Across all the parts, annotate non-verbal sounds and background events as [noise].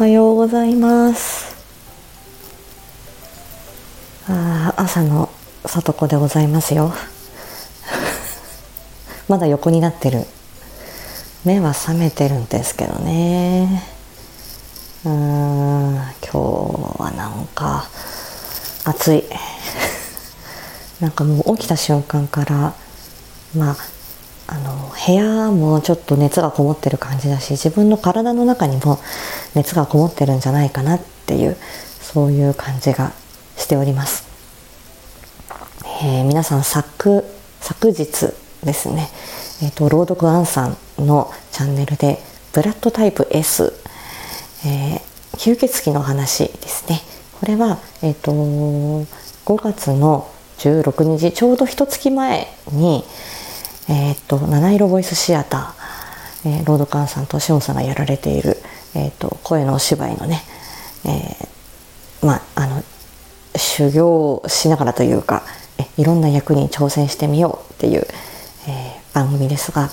はようございます。あ朝の里子でございますよ。[laughs] まだ横になってる。目は覚めてるんですけどね。うーん今日はなんか暑い。[laughs] なんかもう起きた瞬間からまああの部屋もちょっと熱がこもってる感じだし自分の体の中にも熱がこもってるんじゃないかなっていうそういう感じがしております、えー、皆さん昨昨日ですね、えーと、朗読アンさんのチャンネルでブラッドタイプ S、えー、吸血鬼の話ですね。これは、えーと、5月の16日ちょうど一月前に、えー、っと七色ボイスシアター、えー、ロードカンさんとシオンさんがやられている、えー、っと声のお芝居のね、えー、まああの修行しながらというかえいろんな役に挑戦してみようっていう、えー、番組ですが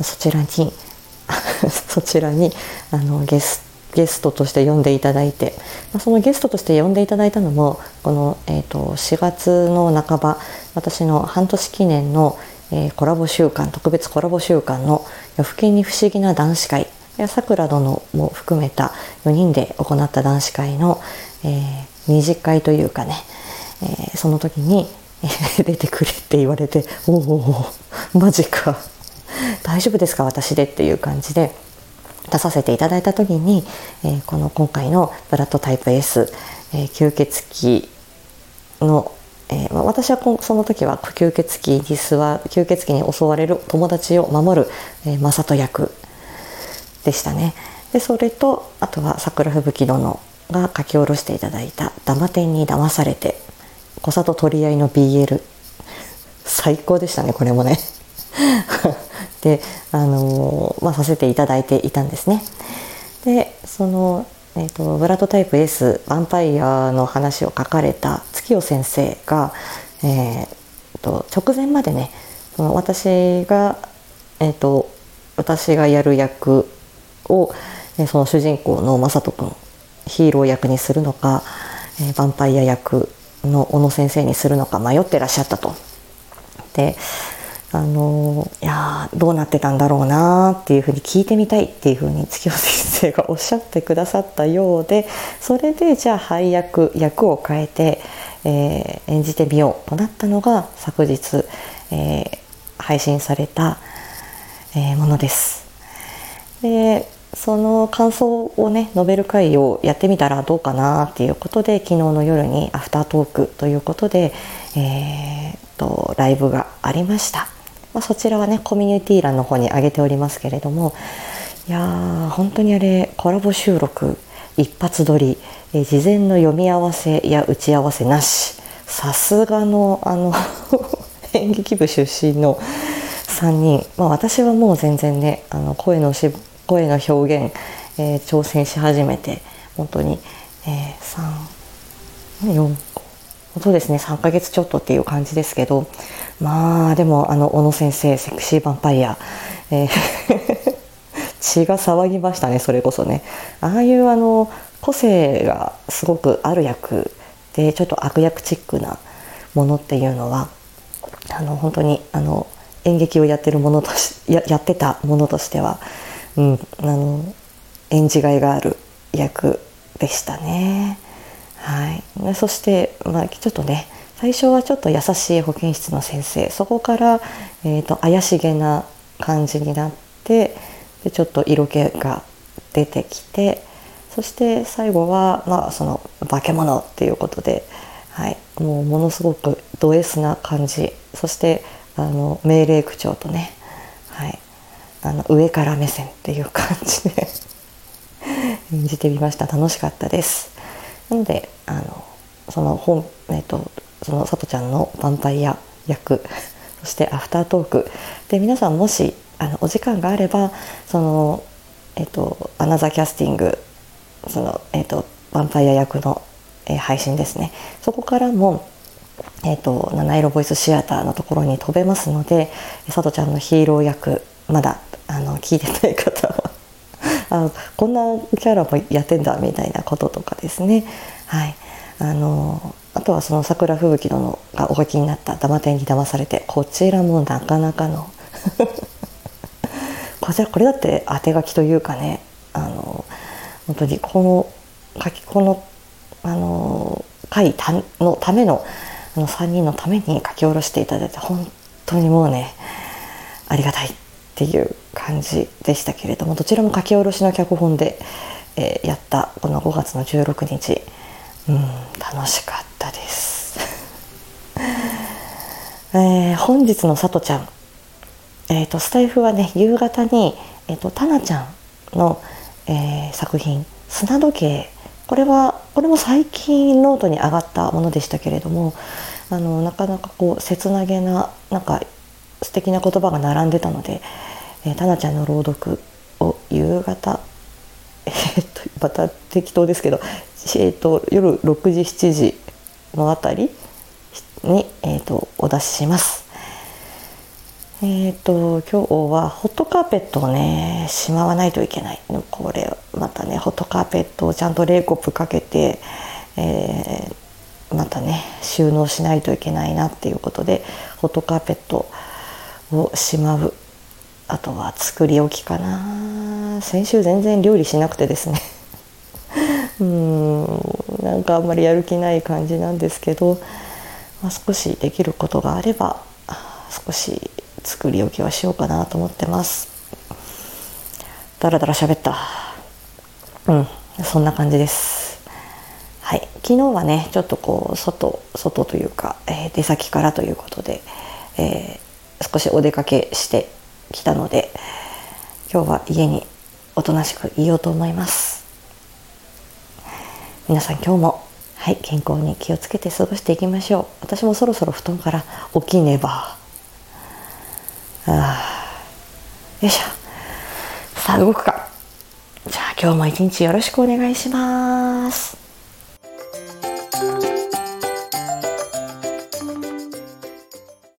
そちらに [laughs] そちらにあのゲスゲストとして呼んでいただいて、まあ、そのゲストとして呼んでいただいたのもこの、えーと、と4月の半ば私の半年記念のえー、コラボ週間特別コラボ週間の夜更けに不思議な男子会さくら殿も含めた4人で行った男子会の、えー、二次会というかね、えー、その時に、え、[laughs] 出てくれって言われておおマジか。大丈夫ですか私でっていう感じで出させていただいた時に、えー、この今回のブラッドタイプ S、えー、吸血鬼のえー、私はその時は吸血鬼に吸吸血鬼に襲われる友達を守る、えー、正人役でしたね。でそれとあとは桜吹雪殿が書き下ろしていただいた「ダマ天に騙されて」小里取り合いの BL 最高でしたねこれもね。[laughs] であのー、まあ、させていただいていたんですね。でそのえーと、ブラッドタイプ S「ヴァンパイア」の話を書かれた月夜先生が、えーと、直前までねその私が、えーと、私がやる役を、えー、その主人公の雅人君ヒーロー役にするのか、えー、ヴァンパイア役の小野先生にするのか迷ってらっしゃったと。であのいやどうなってたんだろうなっていうふうに聞いてみたいっていうふうに月夜先生がおっしゃってくださったようでそれでじゃあ配役役を変えて、えー、演じてみようとなったのが昨日、えー、配信された、えー、ものです。でその感想をね述べる会をやってみたらどうかなっていうことで昨日の夜にアフタートークということで、えー、とライブがありました。まあ、そちらはねコミュニティ欄の方に上げておりますけれどもいや本当にあれコラボ収録一発撮り、え事前の読み合わせや打ち合わせなしさすがのあの [laughs] 演劇部出身の3人、まあ、私はもう全然ねあの声のし声の表現、えー、挑戦し始めて本当に、えー、3 4そうですね3ヶ月ちょっとっていう感じですけどまあでもあの小野先生セクシーヴァンパイア、えー [laughs] 血が騒ぎましたねそれこそね。ああいうあの個性がすごくある役でちょっと悪役チックなものっていうのはあの本当にあの演劇をやってるものとしややってたものとしては、うん、あの演じがいがある役でしたね。はい、そして、まあ、ちょっとね最初はちょっと優しい保健室の先生。そこから、えーと、怪しげな感じになってでちょっと色気が出てきてそして最後は、まあ、その化け物っていうことで、はい、もうものすごくド S な感じ。そしてあの命令口調とね、はい、あの上から目線っていう感じで [laughs] 演じてみました。楽しかったです。なのであのその本、えーと、そのさとちゃんのヴァンパイア役 [laughs] そしてアフタートーク。で皆さんもしあのお時間があればその、えーと、アナザーキャスティングその、えーと、ヴァンパイア役の、えー、配信ですね。そこからもえーと、七色ボイスシアターのところに飛べますのでさとちゃんのヒーロー役まだあの聞いてない方は [laughs] あこんなキャラもやってんだみたいなこととかですね。はい。あのあとはその桜吹雪殿がお書きになった「ダマテンに騙されて」こちらもなかなかの [laughs] こちらこれだって当て書きというかねあの本当にこの書きこのあの会のためのあの3人のために書き下ろしていただいて本当にもうねありがたいっていう感じでしたけれどもどちらも書き下ろしの脚本で、えー、やったこの5月の16日、うん、楽しかったです。[laughs] えー、本日のさとちゃん、えーと、スタイフはね夕方に、えーと、たなちゃんの、えー、作品「砂時計」これはこれも最近ノートに上がったものでしたけれどもあのなかなかこう切なげななんか素敵な言葉が並んでたので、えー、タナちゃんの朗読を夕方 [laughs] え、っとまた適当ですけど、えー、っと夜6時7時のあたりに、えー、っとお出しします。えーと、今日はホットカーペットをねしまわないといけない。これまたねホットカーペットをちゃんと冷コップかけて、えー、またね収納しないといけないなっていうことでホットカーペットをしまう。あとは作り置きかな。先週全然料理しなくてですね。うんなんかあんまりやる気ない感じなんですけど、まあ、少しできることがあれば少し作り置きはしようかなと思ってます。だらだら喋った。うんそんな感じです。はい。昨日はねちょっとこう外外というか、えー、出先からということで、えー、少しお出かけしてきたので今日は家におとなしくいようと思います。皆さん今日もはい健康に気をつけて過ごしていきましょう。私もそろそろ布団から起きねば。あよいしょ。さあ動くか。じゃあ今日も一日よろしくお願いします。